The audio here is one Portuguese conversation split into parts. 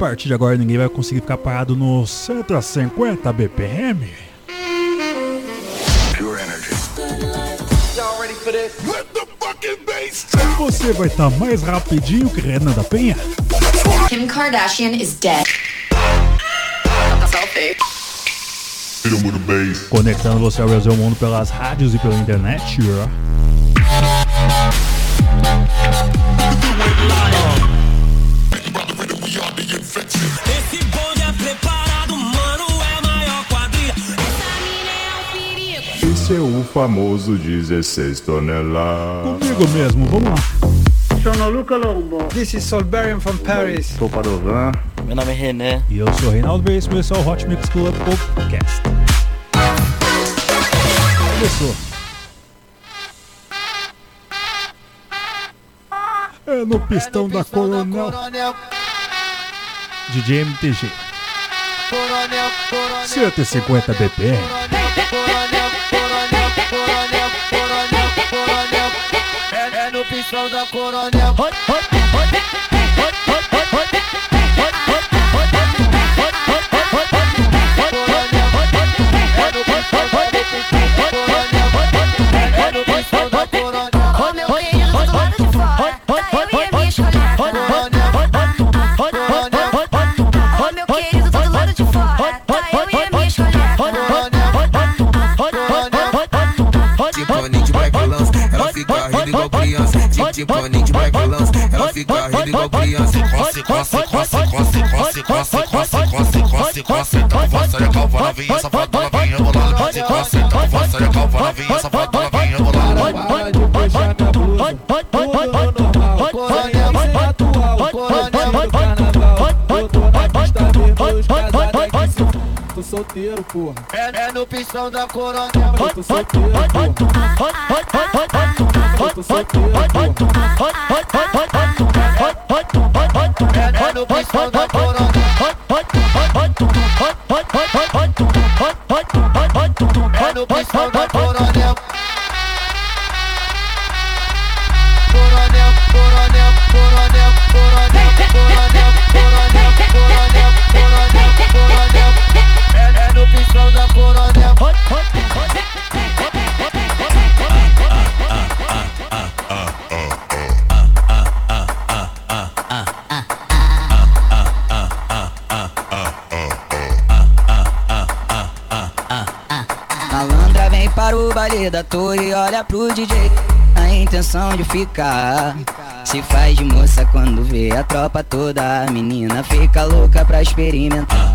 partir de agora ninguém vai conseguir ficar parado no 150 BPM. Pure energy. Você vai estar tá mais rapidinho que Renan da Penha. Kim Kardashian is dead. Conectando você ao Brasil Mundo pelas rádios e pela internet. Esse famoso 16 toneladas. Comigo mesmo, vamos lá. Sono Luca Lombo. This is Solberian from Paris. Sou Padovan. Meu nome é René. E eu sou Reinaldo Reis, esse é o Hot Mix Club Podcast. Começou. É no pistão da Coronel. DJ MTG. 150 BPM coronel. É, é no pistão da coronel. Olha o que é do lado de fora. Paninho de backlança, ela fica rindo igual criança. Coce, coce, coce, coce, coce, coce, coce, coce, coce, coce. Então força a calva novinha, safado novinha, bolada. Coce, coce, então força a calva novinha, safado novinha, bolada. Para de puxar minha blusa, tudo solteiro, porra. É, é no pistão da coronel. Eu tô solteiro, porra. É no pistão da coronel. É no pistão da coronel. Coronel, coronel, coronel, baile da torre, olha pro DJ. A intenção de ficar. Se faz de moça quando vê a tropa toda. A menina fica louca pra experimentar.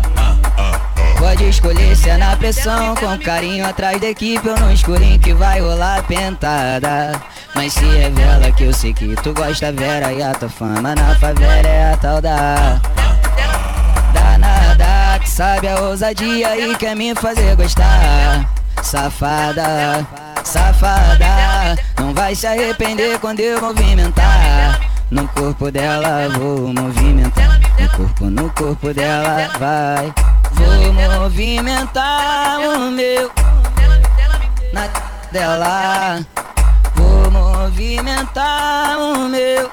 Pode escolher se é na pressão, com carinho atrás da equipe ou no escurinho que vai rolar pentada. Mas se é vela que eu sei que tu gosta, Vera, e a tua fama na favela é a tal da. Danada, que sabe a ousadia e quer me fazer gostar. Safada, safada, não vai se arrepender quando eu movimentar. No corpo dela vou movimentar. No corpo, no corpo dela vai. Vou movimentar o meu na dela. Vou movimentar o meu.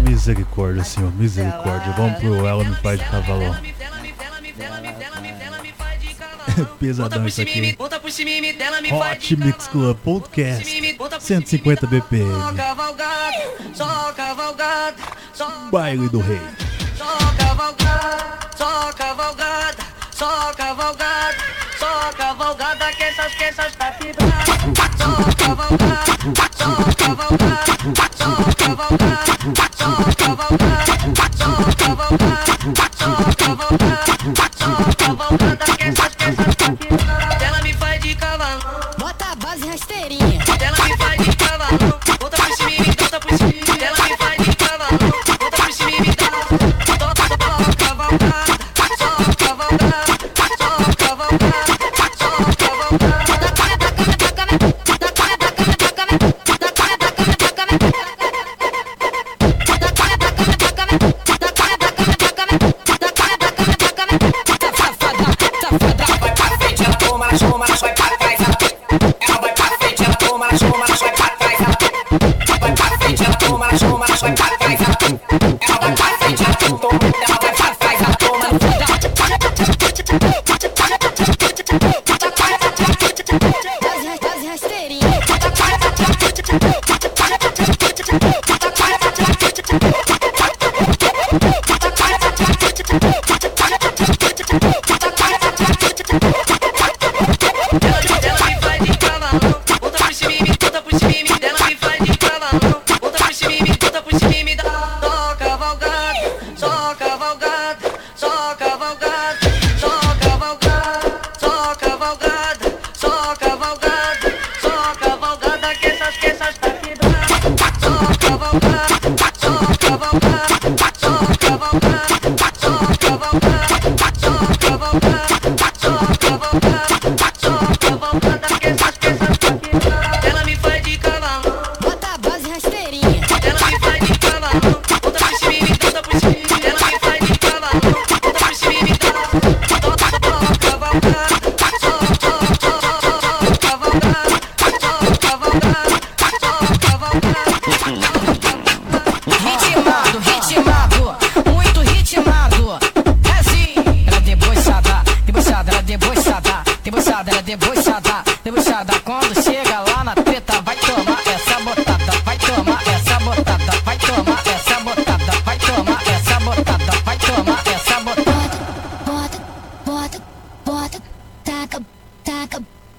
Misericórdia, Senhor, misericórdia. Vamos pro Ela Me Faz de Cavalão. Pesadão isso aqui. Hot Mix Club Podcast 150 BPM. Baile do Rei. Só cavalgada, só cavalgada, só cavalgada, só cavalgada que essas que essas tá vibrando. Ela me faz de cavalo. Bota a base rasteirinha.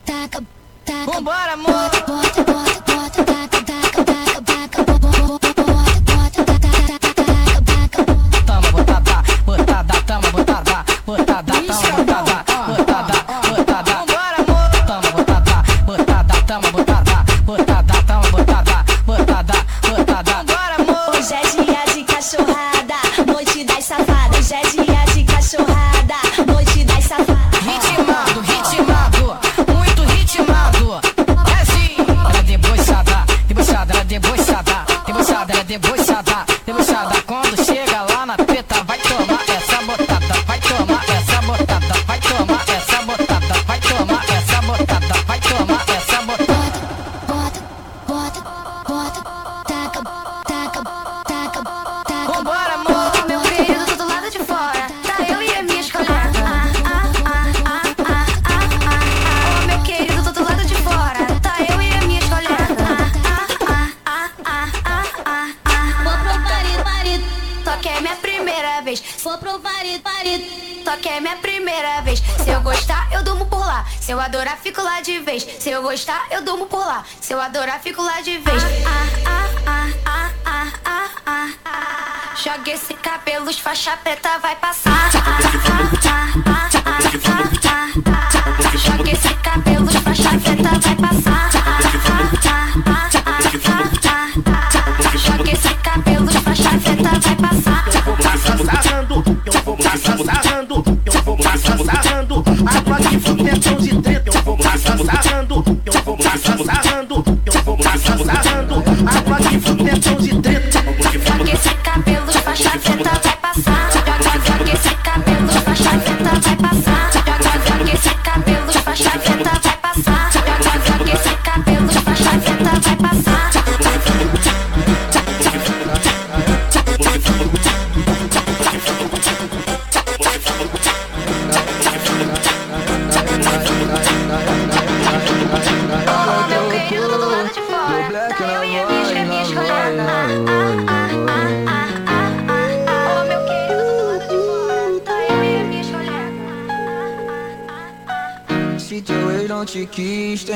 taca, taca. Vambora, amor! Bota, bota, bota, taca, taca, taca. Eu adorar, fico lá de vez. Ah, ah, ah, ah, ah, ah, ah, ah. Joga esse cabelo, faixa preta vai passar. Ah, ah, ah, ah, ah, ah, ah. Joga esse cabelo, faixa preta vai passar. Ah, ah, ah, ah, ah, ah, ah. Joga esse cabelo, faixa preta vai passar. sarrando, eu vou passar sarrando, passar.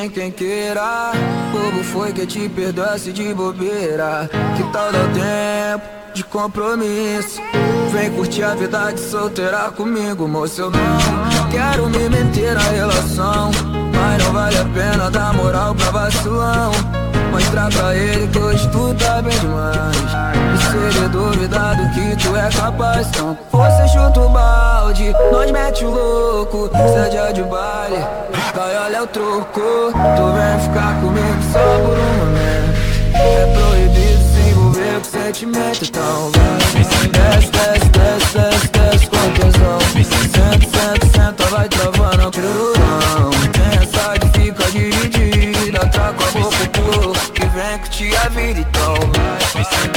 Tem quem queira. Bobo foi que te perdoasse de bobeira. Que tal dar tempo de compromisso? Vem curtir a vida de solteira comigo, moço. Eu não quero me meter na relação. Mas não vale a pena dar moral pra vacilão. Mostrar pra ele que hoje tu tá bem demais. E se ele duvidar do que tu é capaz, então você chuta o balde, nós mete o louco. Se dia de baile, Tu vem ficar comigo só por um momento. É proibido se envolver com sentimento, então vai. Desce, desce, desce, desce, desce com tesão. Senta, senta, senta, vai travando o pirurão. Tem essa que fica dividida, traca a boca pro que vem que te vida, então vai.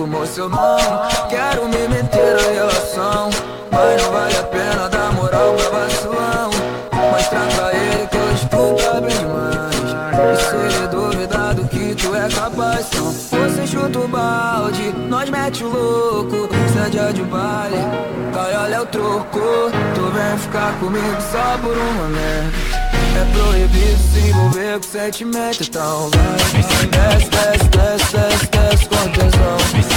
Eu não quero me meter na relação. Mas não vale a pena dar moral pra vacilão. Mostrar pra ele que tu tá bem demais. E se ele duvidar do que tu é capaz, então você chuta o balde, nós mete o louco. Se é de baile, cai olha o troco. Tu vem ficar comigo só por um momento. É proibido se envolver com sentimento, então vai. Desce, desce, desce, desce, desce com tesão.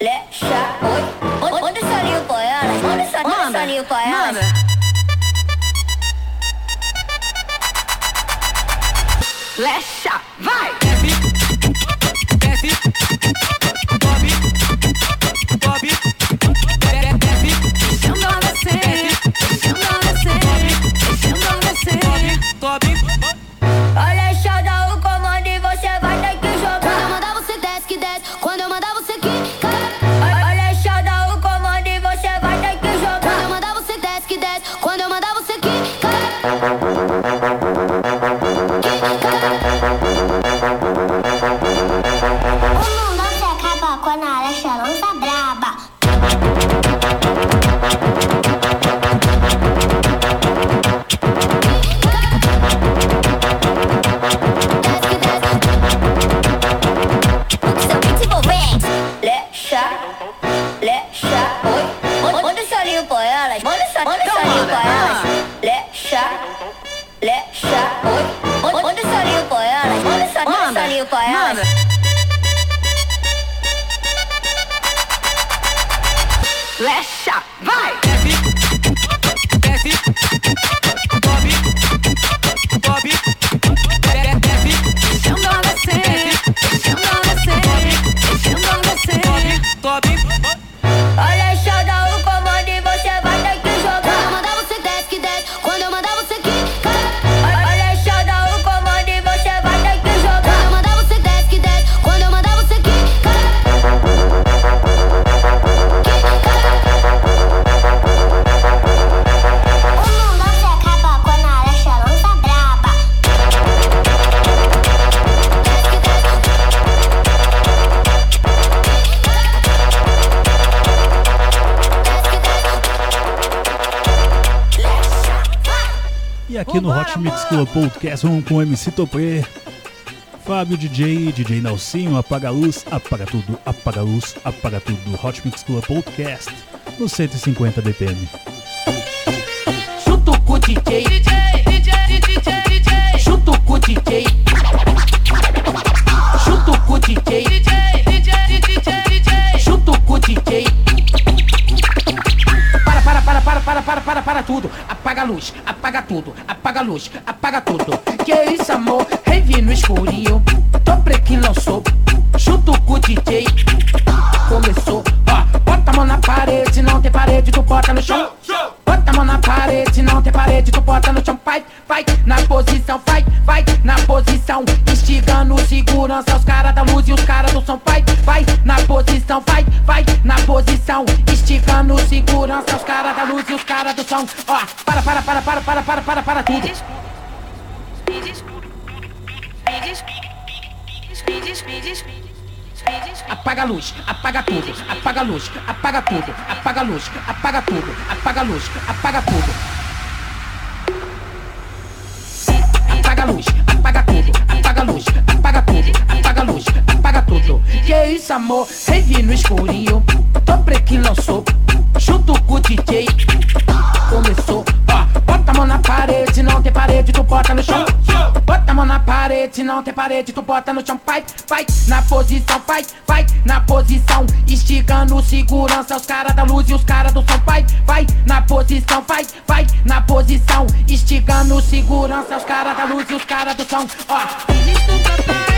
Lecha, oi. Manda- Manda esse olhinho pra elas, manda esse manda esse olhinho pra Hot Mix Club Podcast vamos com MC Topê, Fábio DJ, DJ Nelsinho, apaga a luz, apaga tudo, apaga a luz, apaga tudo. Hot Mix Club Podcast no 150 BPM. junto com o DJ, DJ, DJ, DJ, DJ, junto com o DJ, junto com o DJ, DJ, para, para, para, para, tudo. Apaga a luz, apaga tudo, apaga a luz, apaga tudo. Que isso, amor? Rave no escurinho. Tom Brequim lançou, junto com o DJ. Começou, ó. Bota a mão na parede, não tem parede, tu bota no chão. Bota a mão na parede, não tem parede, tu bota no chão. Vai, vai, na posição, vai, vai, na posição. Instigando segurança, os caras da luz e os caras do som. Vai, vai, na posição, vai, vai, na posição. Instigando segurança, os caras da luz e os caras do som. Ó, para, para, para, para, para, para, para, para tudo. Apaga a luz, apaga tudo, apaga a luz, apaga tudo, apaga a luz, apaga tudo, apaga a luz, apaga tudo. Apaga a Que isso, amor? Rave no escurinho, Tom Brequim lançou, junto com o DJ. Começou, bota a mão na parede, não tem parede, tu bota no chão. Bota a mão na parede, não tem parede, tu bota no chão. Vai, vai, na posição, vai, vai, na posição. Instigando segurança, os caras da luz e os caras do som. Vai, vai, na posição, vai, vai, na posição. Instigando segurança, os caras da luz e os caras do som. Ó,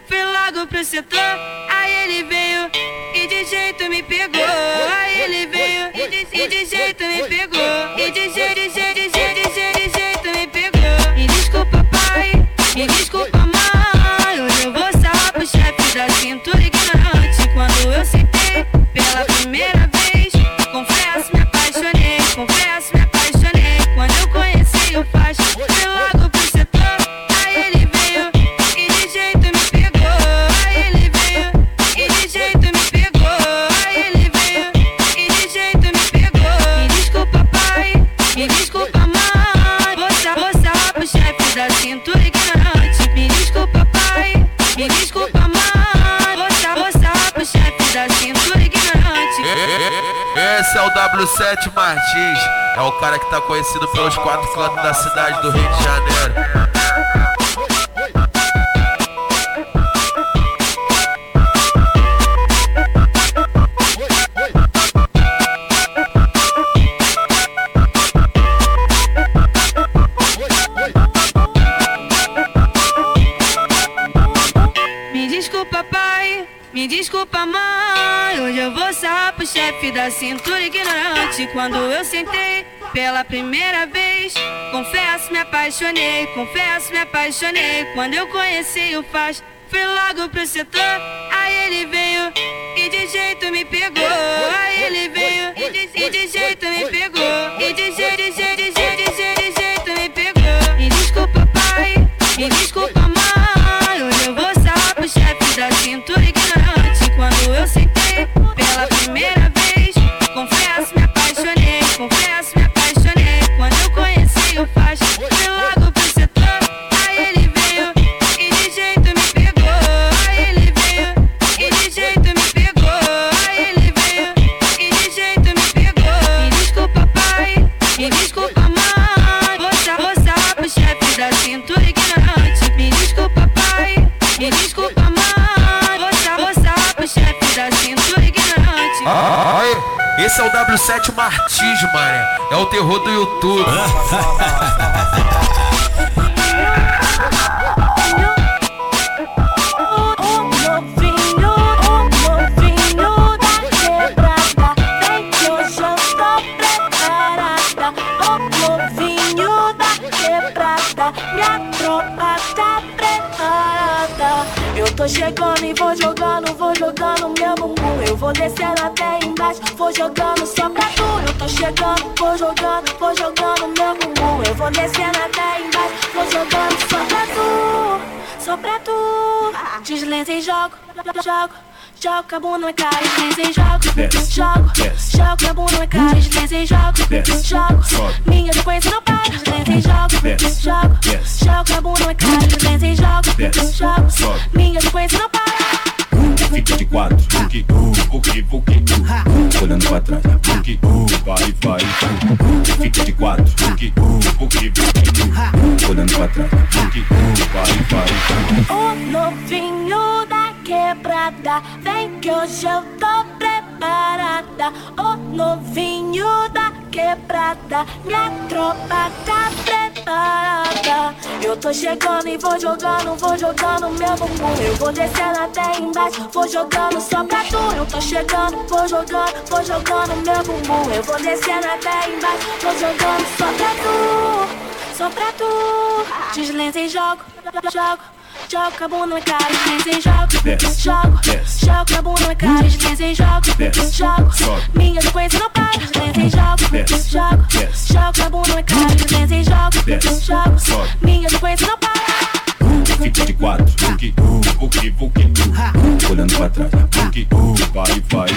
fui logo pro setor. Aí ele veio e de jeito me pegou. Aí ele veio e de, jeito me pegou. E de jeito, de jeito, de jeito, de jeito, de jeito me pegou. Me desculpa, pai. Me desculpa, mãe. Hoje eu vou sarrar pro chefe da cintura ignorante. Quando eu sentei pela primeira vez, confesso, me apaixonei. Confesso, me apaixonei. Quando eu conheci o Faz, fui logo Esse é o W7 Martins, é o cara que tá conhecido pelos quatro cantos da cidade do Rio de Janeiro. Me desculpa, pai. Me desculpa, mãe. Pro chefe da cintura ignorante. Quando eu sentei pela primeira vez, confesso, me apaixonei, confesso, me apaixonei. Quando eu conheci o Faz, fui logo pro setor. Aí ele veio e de jeito me pegou. Aí ele veio e de, jeito me pegou. E de jeito, de jeito, de jeito, de jeito, de jeito me pegou. Me desculpa, pai, me desculpa, mãe. Hoje eu vou sarrar pro chefe da cintura ignorante. Aí, esse é o W7 Martins, mané. É o terror do YouTube. tô chegando e vou jogando, vou jogando meu bumbum. Eu vou descendo até embaixo, vou jogando só pra tu Eu tô chegando, vou jogando, vou jogando meu bumbum. Eu vou descendo até embaixo, vou jogando só pra tu Só pra tu. Desliza e jogo, jogo Jogo a bunda na cara, e jogo Jogo, jogo com a bunda na cara e jogo, jogo Minha sequência não para. E jogo, jogo Jogo a bunda na cara e jogo, jogo Minha sequência não para. Fica de quatro, uh, buque, buque, uh, olhando pra trás, buque, uh, vai, vai, uh, fica de quatro, uh, buque, buque, uh, olhando pra trás, buque, uh, vai, vai, uh. O novinho da quebrada. Vem que hoje eu tô preparada. O novinho da quebrada Minha tropa tá preparada. Eu tô chegando e vou jogando, vou jogando meu bumbum Eu. Vou descendo até embaixo, vou jogando só pra tu. Eu tô chegando, vou jogando, vou jogando meu bumbum Eu. Vou descendo até embaixo, vou jogando só pra tu. Só pra tu. Desliza e jogo, jogo Com a bunda na cara, desliza e jogo. Jogo, jogo com a bunda na cara, desliza e jogo. Jogo, minha sequência não para Desliza e jogo, jogo Jogo com a bunda na cara, desliza e jogo. Jogo, minha sequência não para Fica de quatro, buque, buque, uh, olhando pra trás, uh, vai, vai,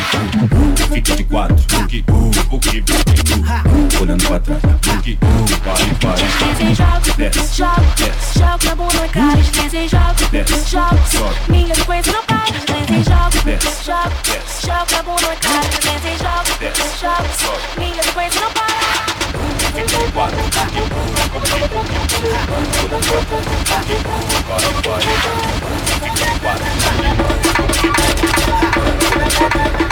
fica de quatro, buque, buque, uh, olhando pra trás, uh, vai, vai, Desliza e jogo, jogo Jogo com a bunda na cara, desliza e jogo Jogo, minha sequência não para. Desliza e jogo, jogo Jogo com a bunda na cara, desliza e jogo Jogo, minha sequência não para fica de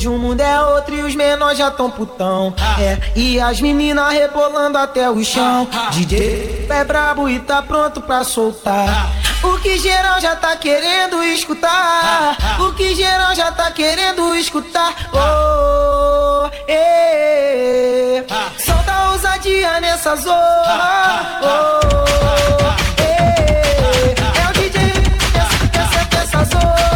Hoje o mundo é outro e os menores já tão putão. É, e as meninas rebolando até o chão. DJ é brabo e tá pronto pra soltar. O que geral já tá querendo escutar. O que geral já tá querendo escutar. Oh, eh, solta a ousadia nessa zona. Oh, eh, é o DJ dessa, dessa, dessa zona.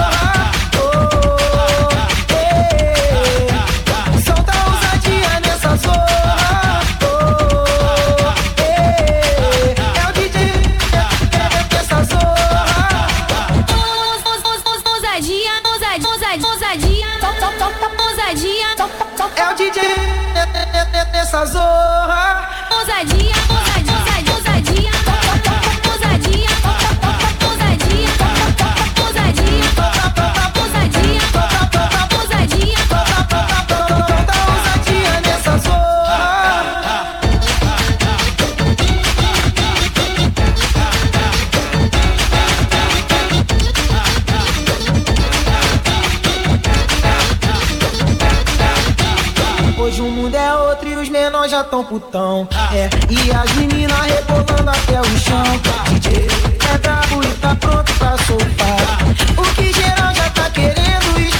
Zohar Hoje o mundo é outro e os menores já tão putão. É, e as meninas rebolando até o chão. DJ é brabo e tá pronto pra soltar. O que geral já tá querendo escutar.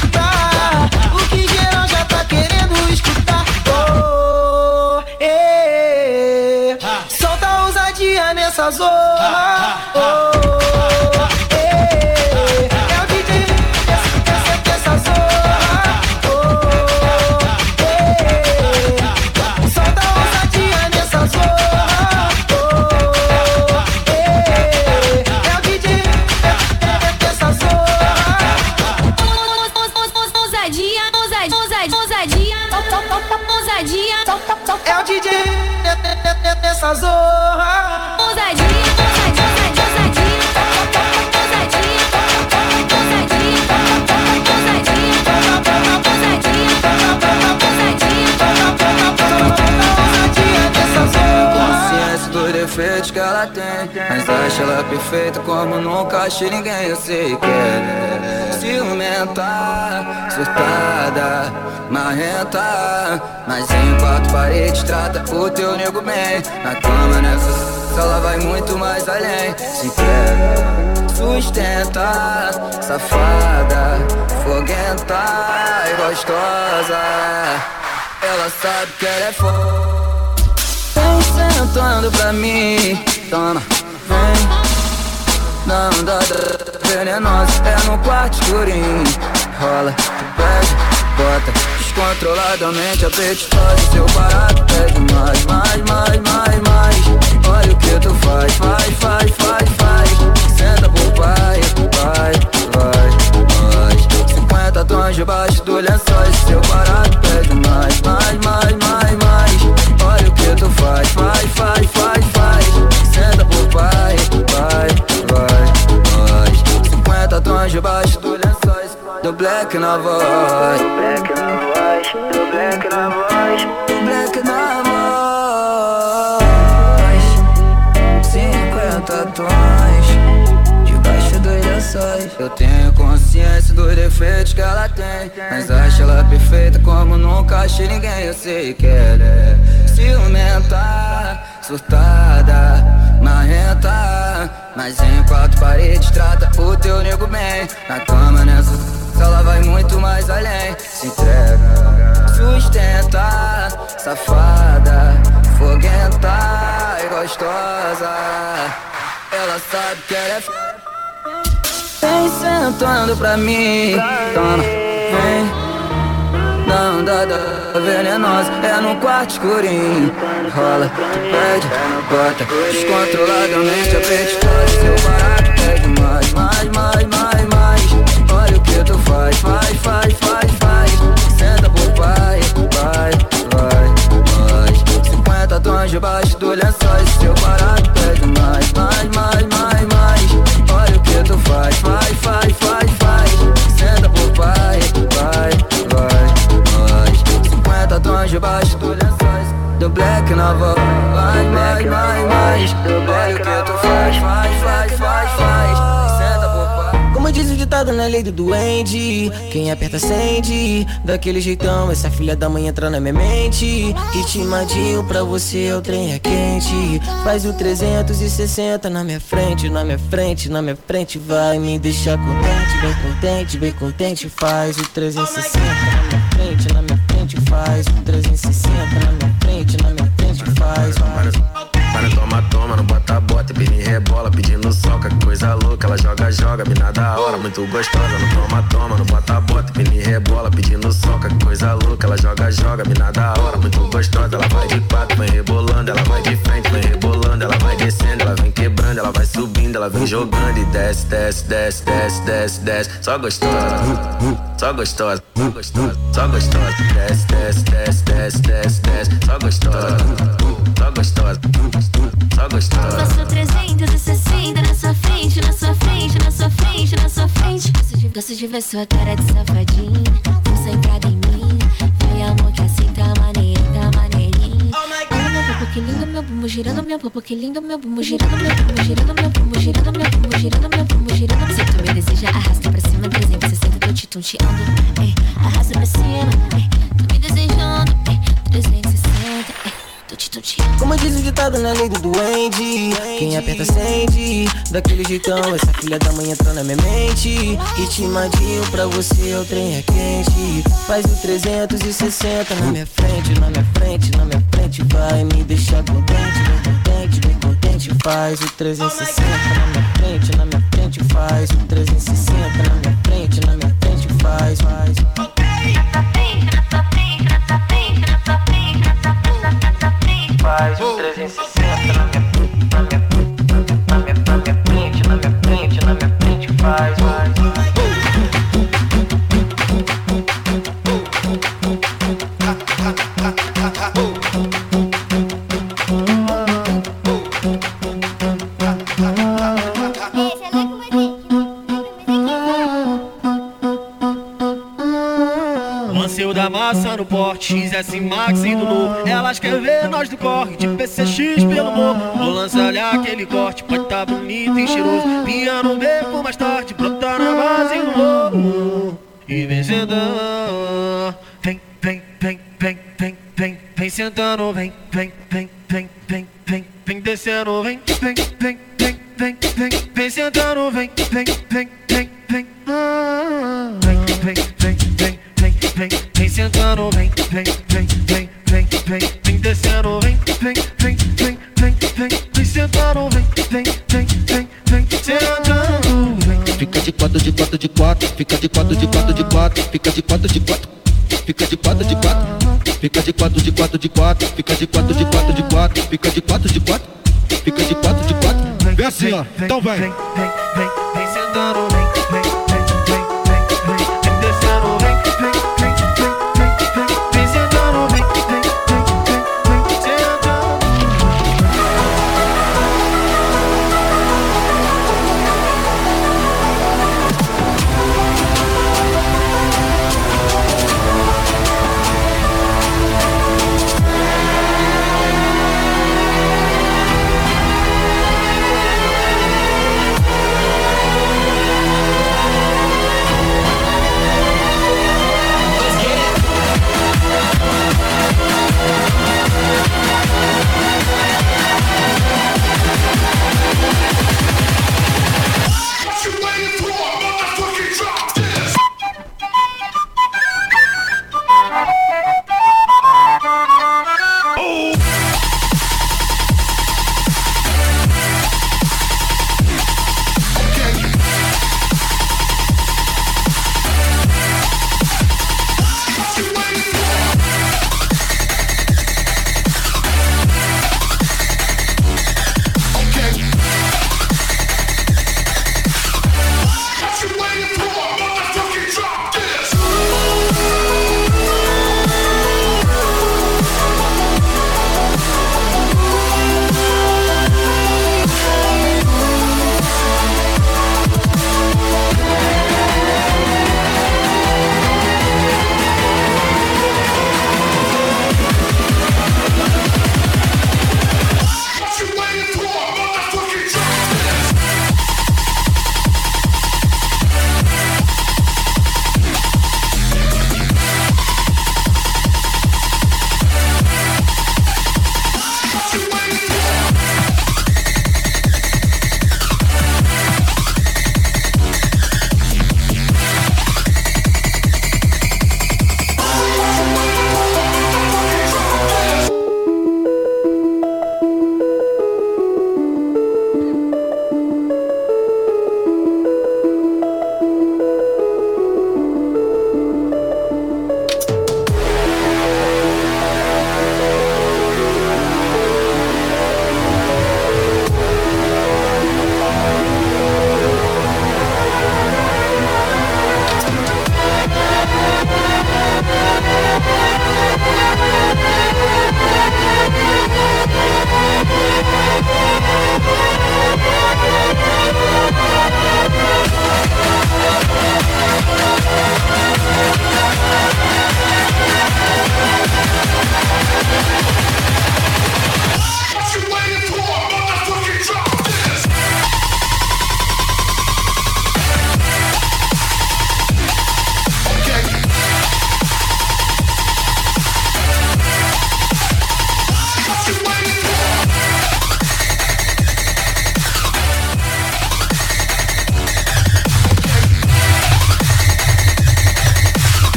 Tem. Mas acha ela perfeita como nunca achei ninguém. Eu sei que ela é ciumenta, surtada, marrenta. Mas em quatro paredes trata o teu nego bem. Na cama nessa ela vai muito mais além. Se entrega, sustenta, safada, foguenta e gostosa. Ela sabe que ela é foda. Vem sentando pra mim, toma, vem Na andada venenosa, é no quarto escurinho. Rola, pede, bota Descontroladamente apetitosa. Seu barato pede mais, mais, mais, mais, mais. Olha o que tu faz, faz, faz, faz, faz Senta pro pai, vai, vai, vai. 50 tons debaixo do lençóis Seu barato pede mais, mais, mais, mais, mais. Olha o que tu faz, faz, faz, faz 50 tons debaixo do lençóis Do black na voz. Black na voz, do black na voz. Do black na voz. 50 tons Debaixo dos lençóis. Eu tenho consciência dos defeitos que ela tem Mas acho ela perfeita como nunca achei ninguém. Eu sei que ela é ciumenta, surtada, marrenta Mas em quatro paredes trata o teu nego bem. Na cama nessa, ela vai muito mais além. Se entrega, sustenta, safada, foguenta e gostosa. Ela sabe que ela é f... Vem sentando pra mim, toma, vem. Dá, venenosa É no quarto escurinho. Rola, tu pede, bota Descontroladamente apetitosa Seu barato pede mais, mais, mais, mais, mais. Olha o que tu faz, faz, faz, faz, faz. Senta pro pai, vai, vai, mais 50 tons debaixo do lençóis Seu barato do duende Quem aperta sente Daquele jeitão essa filha da mãe entra na minha mente. Ritmadinho pra você o trem é quente. Faz o 360 na minha frente Na minha frente, na minha frente. Vai me deixar contente, bem contente, bem contente. Faz o 360 na minha frente, na minha frente. Faz o 360 na minha frente, na minha frente. Faz, Para toma, toma, não bota, bota, pini rebola, pedindo soca, que coisa louca, ela joga, joga, mina da hora, muito gostosa, não toma, toma, não bota, bota, pini rebola, pedindo soca, que coisa louca, ela joga, joga, mina da hora, muito gostosa, ela vai de quatro, vem rebolando, ela vai de frente, vem rebolando, ela vai descendo, ela vem quebrando, ela vai subindo, ela vem jogando e desce, desce, desce, desce, desce, desce, só gostosa, só gostosa, só gostosa, só gostosa, desce, desce, desce, desce, desce, desce, só gostosa, só gostosa, só gostosa. Passou 360 na sua frente, na sua frente, na sua frente, na sua frente. Gosto de, gosto de ver sua cara de safadinha. Você entrada em mim. Vai, amor, que assim tá maneiro, tá maneirinho. Olha meu popo, que lindo meu bumbum, girando meu popo, que lindo meu bumbum, girando meu bumbum, girando meu bumbum, girando meu bumbum, girando meu bumbum, girando. Se tu me deseja, arrasta pra cima, 360, tô te tonteando. Ei, arrasta pra cima, ei, tô me desejando, ei, 360, ei, Como diz o ditado na lei do duende Quem aperta sente Daquele jeitão Essa filha da mãe entrou na minha mente. Ritmadinho pra você o trem é quente. Faz o 360 na minha frente Na minha frente, na minha frente. Vai me deixar contente, bem contente, bem contente. Faz o 360 na minha frente, na minha frente. Faz o 360 na minha frente, na minha frente. Faz, faz Faz o 360 na minha na minha na minha na minha frente, na minha frente, na minha frente faz, faz. XS Max e Lulu. Elas querem ver nós do corre, de PCX pelo morro. Vou lançar aquele corte, pode tá bonito e cheiroso. Vinha no beco mais tarde, brotar na base do morro. E vem sentando, vem, vem, vem, vem, vem, vem, vem sentando, vem, vem, vem, vem, vem, vem, vem descendo, vem, vem, vem, vem, vem, vem, vem sentando, vem, vem, vem, vem, vem, ah, vem, vem, vem, vem, vem, vem, vem sentando, vem, vem, vem, vem, vem, vem, vem descendo, vem, vem, vem, vem, vem, vem, vem sentando, vem, vem, vem, vem, vem sentando, vem. Fica de quatro, de quatro, de quatro, fica de quatro, de quatro, de quatro, fica de quatro, de quatro, fica de quatro, de quatro, fica de quatro, de quatro, de quatro, fica de quatro, de quatro, de quatro, fica de quatro, de quatro, fica de quatro, de quatro. Vem assim, ó. Então. Vem,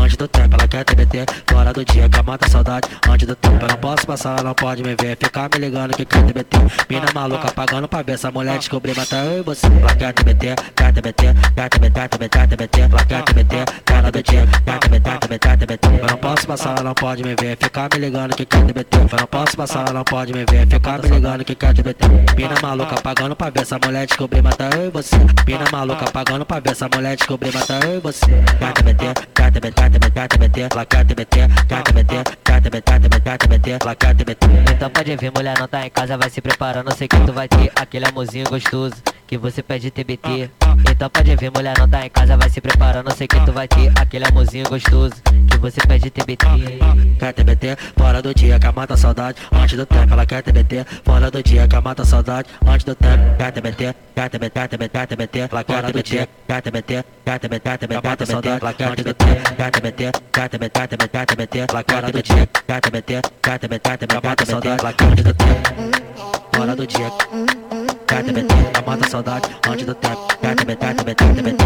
Antes do tempo, ela quer TBT. Fora do dia, que mata saudade. Não pode me ver. Ficar me ligando que quer TBT. Mina maluca pagando pra ver essa mulher descobrir, matar eu e você. Ela quer TBT, quer TBT, quer TBT, TBT, TBT. Ela quer TBT, do dia, quer TBT, TBT, TBT. Eu não posso passar, ela não pode me ver. Ficar me ligando que quer TBT. Eu não posso passar, ela não pode me ver. Ficar me ligando que quer TBT. Mina maluca pagando pra ver essa mulher descobrir, matar eu e você. Mina maluca pagando pra ver essa mulher descobrir, matar eu e você. Quer TBT, quer TBT, TBT, TBT. Ela quer TBT, quer TBT, quer TBT, TBT, TBT. Ela quer TBT. Então pode vir, mulher não tá em casa, vai se preparando. Sei que tu vai ter aquele amorzinho gostoso que você pede TBT. Então pode vir, mulher não tá em casa, vai se preparando. Sei que tu vai ter aquele amorzinho gostoso que você pede TBT. Quer TBT, fora do dia que mata a saudade. Antes do tempo, ela quer TBT. Fora do dia que mata a saudade. Antes do tempo, quer TBT, quer TBT, quer TBT, TBT. Ela quer TBT, quer TBT, quer TBT, TBT, mata a saudade. Ela quer TBT, quer TBT, quer TBT, TBT, TBT. Ela quer TBT, quer TBT, quer TBT, TBT, mata a saudade. Ela quer TBT, fora do dia. Quer TBT, mata a saudade. Antes do tempo, quer TBT, TBT, TBT.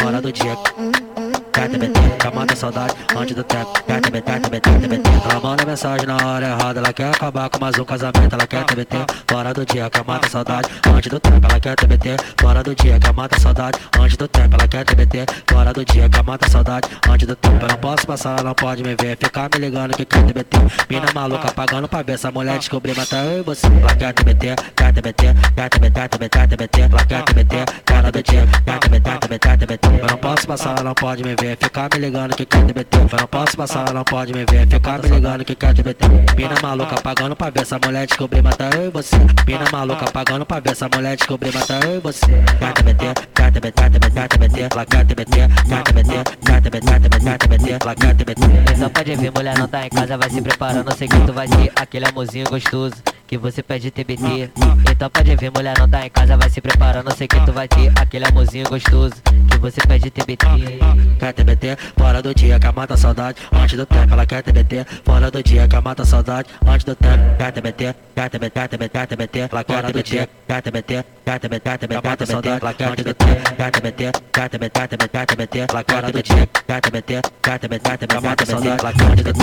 Fora do dia. Quer TBT, mata a saudade. Antes do tempo, quer TBT, TBT, TBT. Ela manda mensagem na hora errada. Ela quer acabar com mais um casamento. Ela quer TBT, fora do dia. Quer mata a saudade. Antes do tempo, ela quer TBT. Fora do dia, quer mata a saudade. Antes do tempo, ela quer TBT. Fora do dia, quer mata a saudade. Antes do tempo, eu não posso passar, ela não pode me ver. Ficar me ligando que quer TBT. Mina maluca pagando pra ver essa mulher descobrir, matar eu e você. Ela quer TBT, quer TBT, quer TBT, TBT, TBT. Ela quer TBT, fora do dia, quer TBT, TBT, TBT. Eu não posso passar, ela não pode me ver. Ficar me ligando que quer TBT. Eu não posso passar, ela não pode me ver. Ficar me ligando que quer TBT. Mina maluca pagando pra ver essa mulher descobrir, matar eu e você. Mina maluca pagando pra ver essa mulher descobrir, matar eu e você. Quer TBT, quer TBT, TBT, TBT. Ela quer TBT, quer TBT, quer TBT, TBT, TBT. Ela quer TBT. Então pode vir, mulher não tá em casa, vai se preparando. Sei que tu vai ter aquele amorzinho gostoso que você pede TBT. Então pode vir, mulher não tá em casa, vai se preparando. Sei que tu vai ter aquele amorzinho gostoso que você pede TBT. Quer TBT, fora do dia que mata saudade. Antes do tempo, ela quer TBT. Fora do dia que mata saudade. Antes do tempo, quer TBT, quer TBT, TBT, TBT. Ela quer TBT, quer TBT, quer TBT, TBT, TBT. Ela quer TBT, quer TBT, quer TBT, TBT, TBT. Ela quer TBT, quer TBT, quer TBT, TBT, TBT. Ela quer TBT,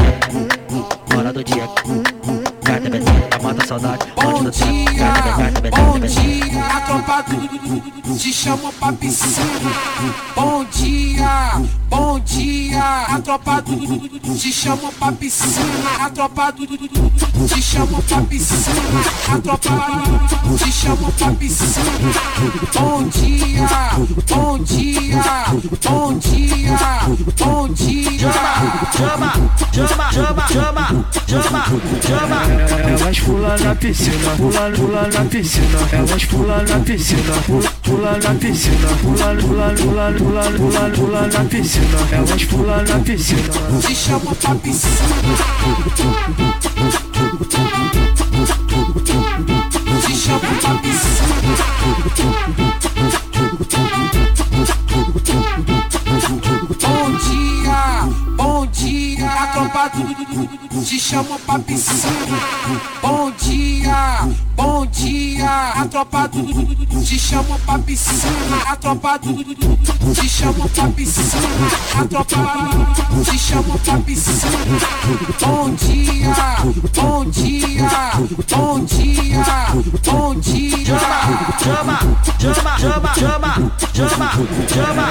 fora do dia. Quer TBT, mata a saudade. Antes do tempo, quer TBT, TBT, Bom dia, a tropa do te chamam pra piscina. Bom dia, bom dia, a tropa do te chamam pra piscina. A tropa do te chamam pra piscina. A tropa te chamam pra piscina. Bom dia, bom dia, bom dia, bom dia. Chama, chama, chama, chama, chama, chama. Elas pulam na piscina, pula, pula na piscina. Elas pulam na piscina, pula, pula na piscina. Pula, pula, pula, pula, pula, pula na piscina. Elas pulam na piscina. Te chamam pra piscina. Te chamam pra piscina. Te chamam pra piscina. Bom dia, bom dia, a tropa do te chamam pra piscina. A tropa do te chamam pra piscina. A tropa te chamam pra piscina. Bom dia, bom dia, bom dia, bom dia. Chama, chama, chama, chama, chama, chama.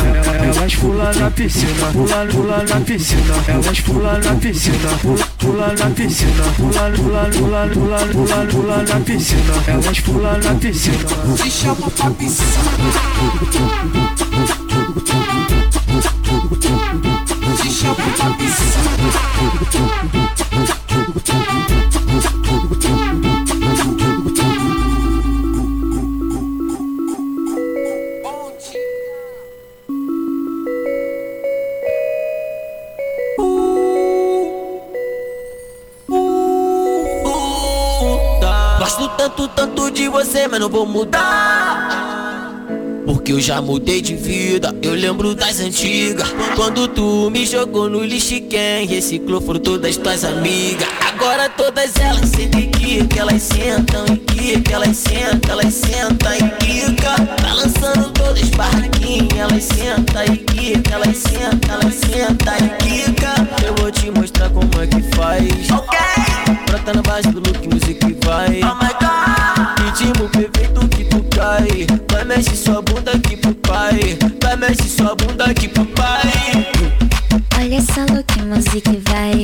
Elas pulam na piscina, pula, pula na piscina. Elas pulam na piscina, pula, pula na piscina. Pula, pula, pula, pula, pula, pula na piscina. Elas pulam na piscina. Te chamam pra piscina. Te chamam pra Gosto você, mas não vou mudar. Porque eu já mudei de vida, eu lembro das antigas. Quando tu me jogou no lixo, quem reciclou foram todas tuas amigas. Agora todas elas sentem que, elas sentam e que, que elas sentam, elas sentam e quica. Balançando todas barraquinhas, elas sentam e que elas sentam, elas sentam e quica. Eu vou te mostrar como é que faz. Ok. Brota na base do look, music vai. Oh my god. Ritmo perfeito que tu cai. Vai mexe sua bunda aqui pro pai. Vai mexe sua bunda aqui pro pai. Olha essa look, music vai.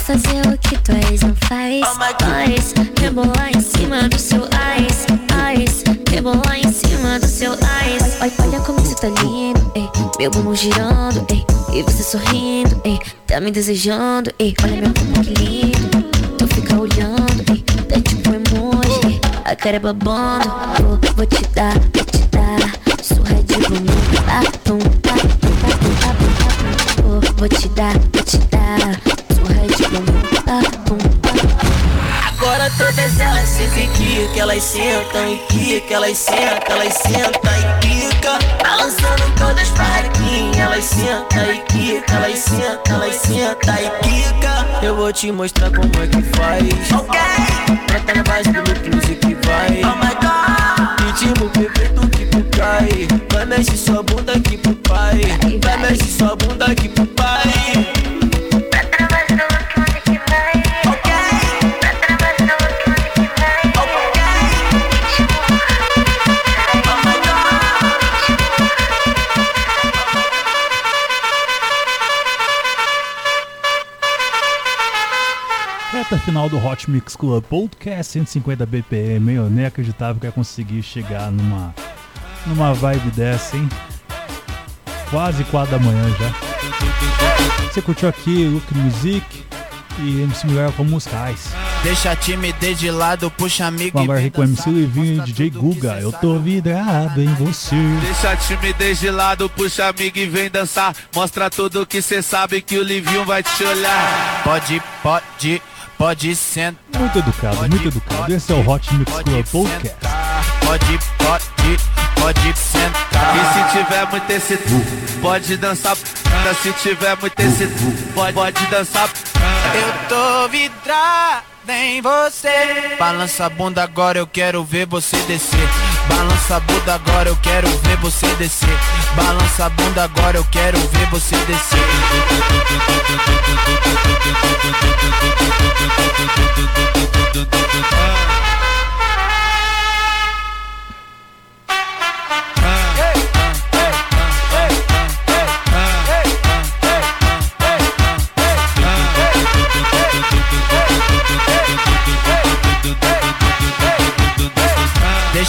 Fazer o que tu és, não faz. Faz, rebolar em cima do seu eyes. Eyes, rebolar em cima do seu eyes. Olha, olha como você tá lindo, ei. Meu bumbum girando, ei. E você sorrindo, ei. Tá me desejando, ei. Olha meu bumbum que lindo. Tu fica olhando, ei. Tá tipo emoji, ei. A cara é babando. Vou, vou te dar, vou te dar. Surra de bumbum. Vou, vou te dar, vou te dar. Todas elas sentem que, que elas sentam e que, que elas sentam, elas sentam e quica. Balançando todas barraquinhas, elas sentam e que, que elas sentam, elas sentam e quica. Eu vou te mostrar como é que faz. Ok. Brota na base do look, music vai. Oh my god. Ritmo perfeito que tu cai. Vai mexe sua bunda aqui pro pai. Vai mexe sua bunda aqui pro pai. Reta final do Hot Mix Club Podcast 150 BPM. Eu nem acreditava que ia conseguir chegar numa, numa vibe dessa, hein? Quase 4 da manhã já. Você curtiu aqui Look Music e MC Mulher com musicais. Deixa a timidez de lado, puxa amigo Vamos agora aqui com MC Livinho e DJ Guga. Eu tô vidrado em você. Deixa a timidez de lado, puxa amigo e vem dançar. Mostra tudo que cê sabe que o Livinho vai te olhar. Pode, pode, pode sentar. Muito educado, muito educado. Esse é o Hot Mix Club Podcast. Pode, pode, pode sentar. E se tiver muito excitado, pode dançar. Se tiver muito excitado, pode, pode dançar. Eu tô vidrado em você. Balança a bunda agora, eu quero ver você descer. Balança a bunda agora, eu quero ver você descer. Balança a bunda agora, eu quero ver você descer.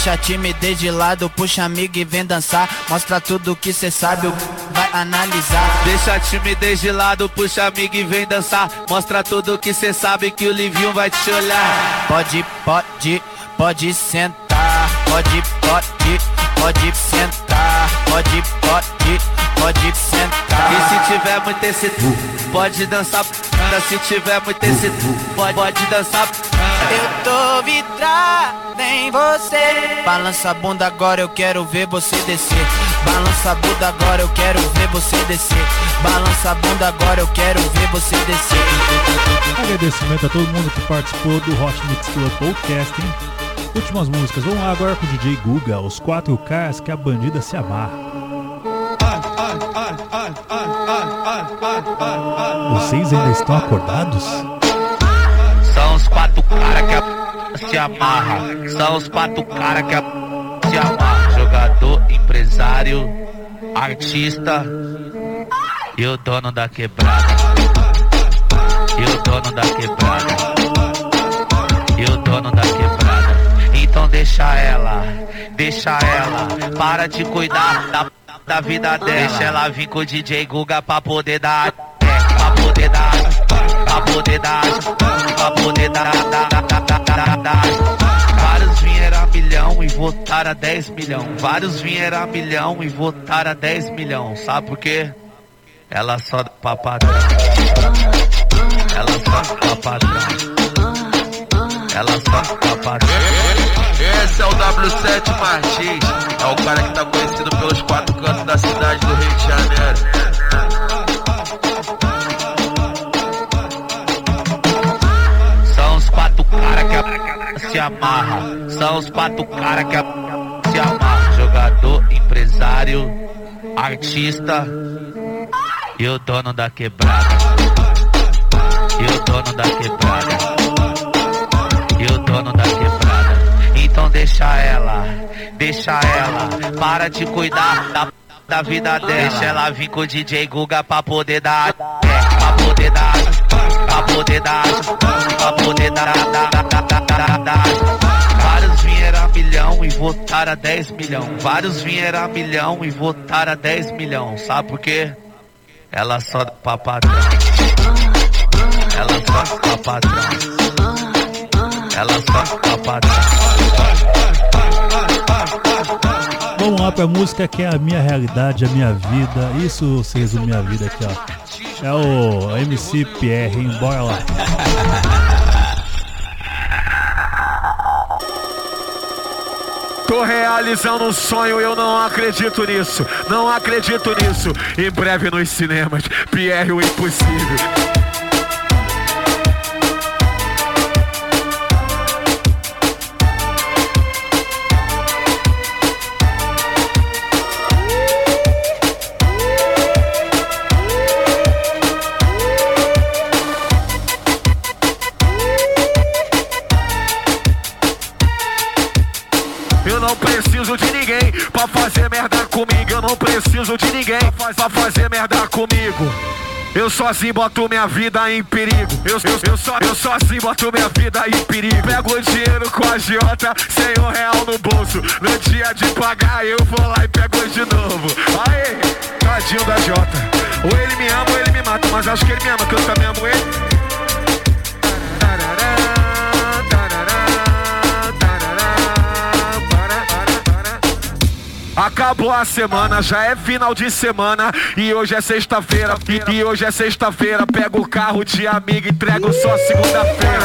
Deixa a timidez de lado, puxa amigo e vem dançar. Mostra tudo que cê sabe, o vai analisar. Deixa a timidez de lado, puxa amigo e vem dançar. Mostra tudo que cê sabe que o Livinho vai te olhar. Pode, pode, pode sentar. Pode, pode, pode sentar. Pode, pode, pode sentar. E se tiver muito excitado, pode dançar. Se tiver muito excitado, pode, pode dançar. Eu tô vidrado em você. Balança a bunda agora, eu quero ver você descer. Balança a bunda agora, eu quero ver você descer. Balança a bunda agora, eu quero ver você descer. Agradecimento a todo mundo que participou do Hot Mix Club Podcast, hein? Últimas músicas, vamos lá agora com o DJ Guga, os quatro caras que a bandida se amarra. Vocês ainda estão acordados? São os quatro cara que a se amarra. São os quatro cara que a se amarra. Jogador, empresário, artista e o dono da quebrada. E o dono da quebrada. E o dono da quebrada. Deixa ela, deixa ela. Para de cuidar da, da vida dela. Deixa ela vir com o DJ Guga pra poder dar. Pra poder dar. Pra poder dar. Pra poder dar. Vários vieram a milhão e votaram a 10 milhão. Vários vieram a milhão e votaram a 10 milhão. Sabe por quê? Ela só pra padrão. Ela só pra padrão. Ela só pra padrão. Esse é o W7 Martins. É o cara que tá conhecido pelos quatro cantos da cidade do Rio de Janeiro. São os quatro cara que a se amarra. São os quatro cara que a se amarra. Jogador, empresário, artista e o dono da quebrada. E o dono da quebrada. E o dono da quebrada. Deixa ela, deixa ela. Para de cuidar da, da vida dela. Deixa ela vir com o DJ Guga pra poder dar. Pra poder dar. Pra poder dar. Pra poder dar. dar, dar, dar, dar, dar. Vários vieram a milhão e votaram a 10 milhão. Vários vieram a milhão e votaram a 10 milhão. Sabe por quê? Ela só pra patrão. Ela só pra patrão. Ela só pra patrão. Vamos lá pra música que é a minha realidade, a minha vida. Isso se resume minha vida aqui, ó. É o MC Pierre, hein? Bora lá. Tô realizando um sonho, eu não acredito nisso. Não acredito nisso. Em breve nos cinemas, Pierre o Impossível. Ninguém pra fazer merda comigo. Eu sozinho boto minha vida em perigo. Eu, eu, eu, só, eu sozinho boto minha vida em perigo. Pego o dinheiro com a Giota, sem um real no bolso. No dia de pagar, eu vou lá e pego de novo. Aê, tadinho da Jota. Ou ele me ama ou ele me mata, mas acho que ele me ama, que eu também amo ele. Acabou a semana, já é final de semana e hoje é sexta-feira. E, e hoje é sexta-feira, pego o carro de amigo e entrego só segunda-feira.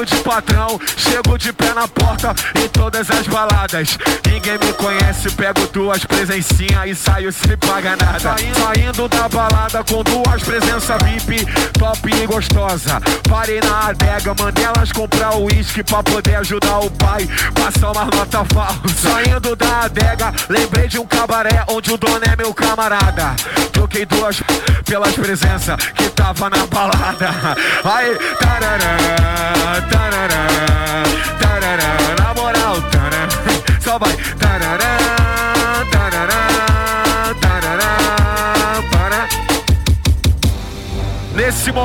Pago de patrão, chego de pé na porta em todas as baladas. Ninguém me conhece, pego duas presencinhas e saio sem pagar nada. Saindo, da balada com duas presenças VIP, top e gostosa. Parei na adega, mandei elas comprar o uísque pra poder ajudar o pai. Passar uma nota falsa. Saindo da adega, lembrei de um cabaré onde o dono é meu camarada. Troquei duas pelas presenças que tava na balada. Aí. Tarará,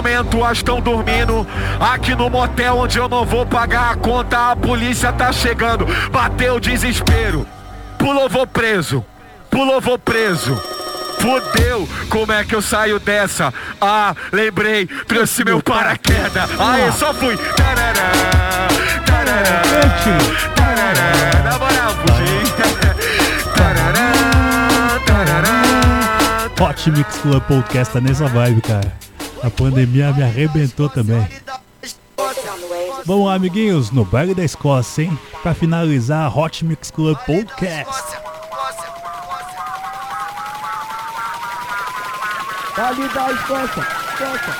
momento, as estão dormindo aqui no motel onde eu não vou pagar a conta. A polícia tá chegando, bateu o desespero, pulou, vou preso, pulou, vou preso. Fudeu, como é que eu saio dessa? Ah, lembrei, trouxe meu paraquedas. Aí, só fui. Tarará, tarará, tarará. Na moral, fugi. Tarará, tarará. Hot Mix Club Podcast tá nessa vibe, cara. A pandemia me arrebentou também. Vamos lá, amiguinhos, no baile da Escócia, hein? Pra finalizar, Hot Mix Club Podcast. Vale da Escócia, Escócia,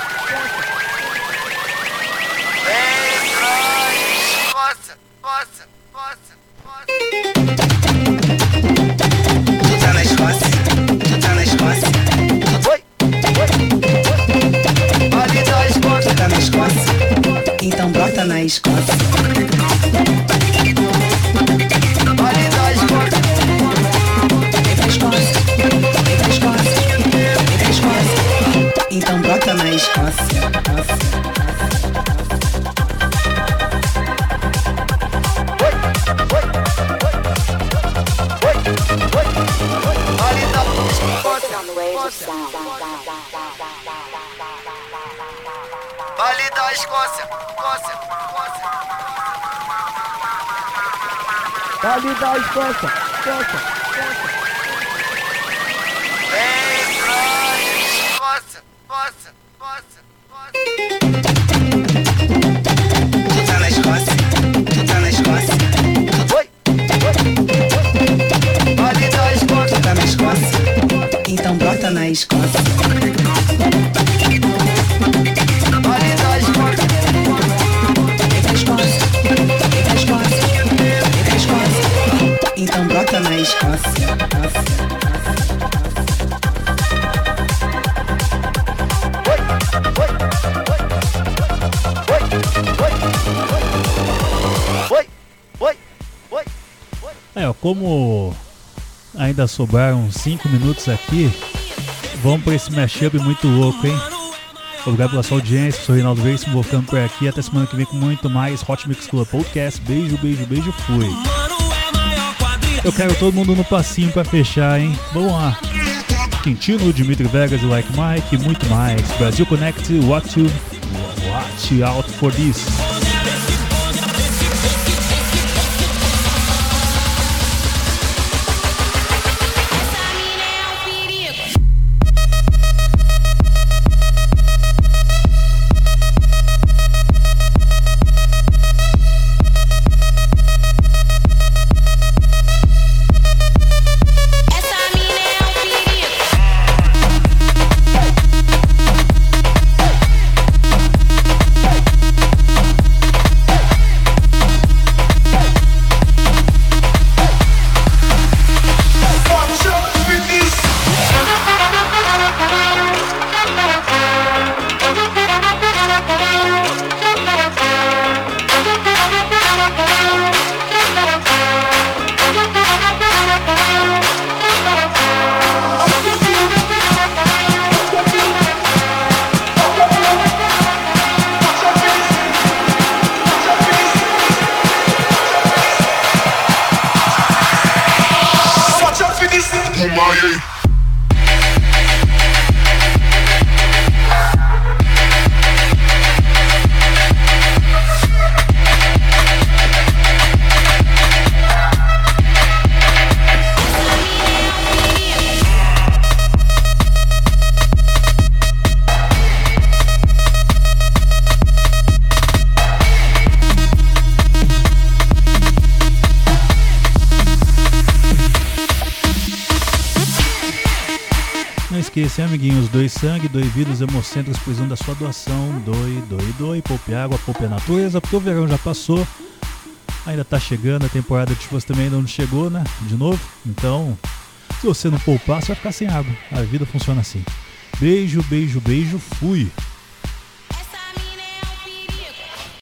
Tu tá na Escócia, tu tá na Escócia. Oi, oi. Escócia. Tá então brota na Escócia. Vale da Escócia. Escócia, vem pra Escócia, vem pra Escócia. Então brota na Escócia. Vale da Escócia, Escócia, Escócia. Vale da Escócia, Escócia, Escócia. Vem pra Escócia, Escócia, Escócia, Escócia. Tu tá na Escócia, tu tá na Escócia. Oi, oi. Vale da Escócia. Tu tá na Escócia, então bota na Escócia. É, ó, como ainda sobraram 5 minutos aqui, vamos pra esse mashup muito louco, hein? Obrigado pela sua audiência, sou Reinaldo Veríssimo, vou ficando por aqui. Até semana que vem com muito mais Hot Mix Club Podcast. Beijo, beijo, beijo, fui. Eu quero todo mundo no passinho pra fechar, hein? Vamos lá. Quintino, Dimitri Vegas e Like Mike, muito mais. Brasil Connect, watch, you, watch out for this. Hein, amiguinhos, doe sangue, doe vidas hemocêntricos precisando da sua doação. Doe, doe, doe, poupe água, poupe a natureza, porque o verão já passou. Ainda tá chegando, a temporada de chuvas também ainda não chegou, né? De novo. Então, se você não poupar, você vai ficar sem água. A vida funciona assim. Beijo, beijo, beijo, fui.